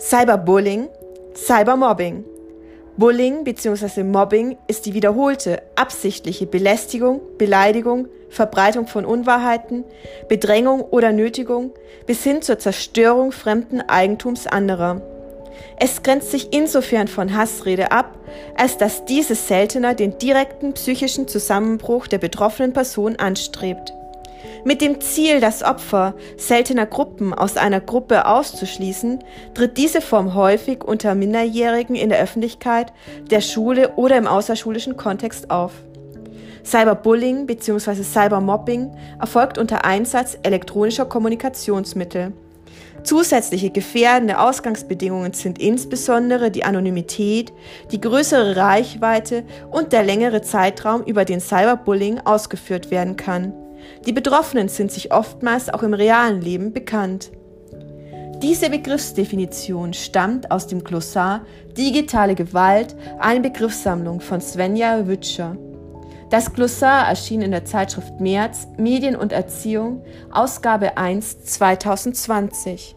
Cyberbullying, Cybermobbing. Bullying bzw. Mobbing ist die wiederholte, absichtliche Belästigung, Beleidigung, Verbreitung von Unwahrheiten, Bedrängung oder Nötigung bis hin zur Zerstörung fremden Eigentums anderer. Es grenzt sich insofern von Hassrede ab, als dass diese seltener den direkten psychischen Zusammenbruch der betroffenen Person anstrebt. Mit dem Ziel, das Opfer seltener Gruppen aus einer Gruppe auszuschließen, tritt diese Form häufig unter Minderjährigen in der Öffentlichkeit, der Schule oder im außerschulischen Kontext auf. Cyberbullying bzw. Cybermobbing erfolgt unter Einsatz elektronischer Kommunikationsmittel. Zusätzliche gefährdende Ausgangsbedingungen sind insbesondere die Anonymität, die größere Reichweite und der längere Zeitraum, über den Cyberbullying ausgeführt werden kann. Die Betroffenen sind sich oftmals auch im realen Leben bekannt. Diese Begriffsdefinition stammt aus dem Glossar Digitale Gewalt, eine Begriffssammlung von Svenja Wütscher. Das Glossar erschien in der Zeitschrift März Medien und Erziehung, Ausgabe 1 2020.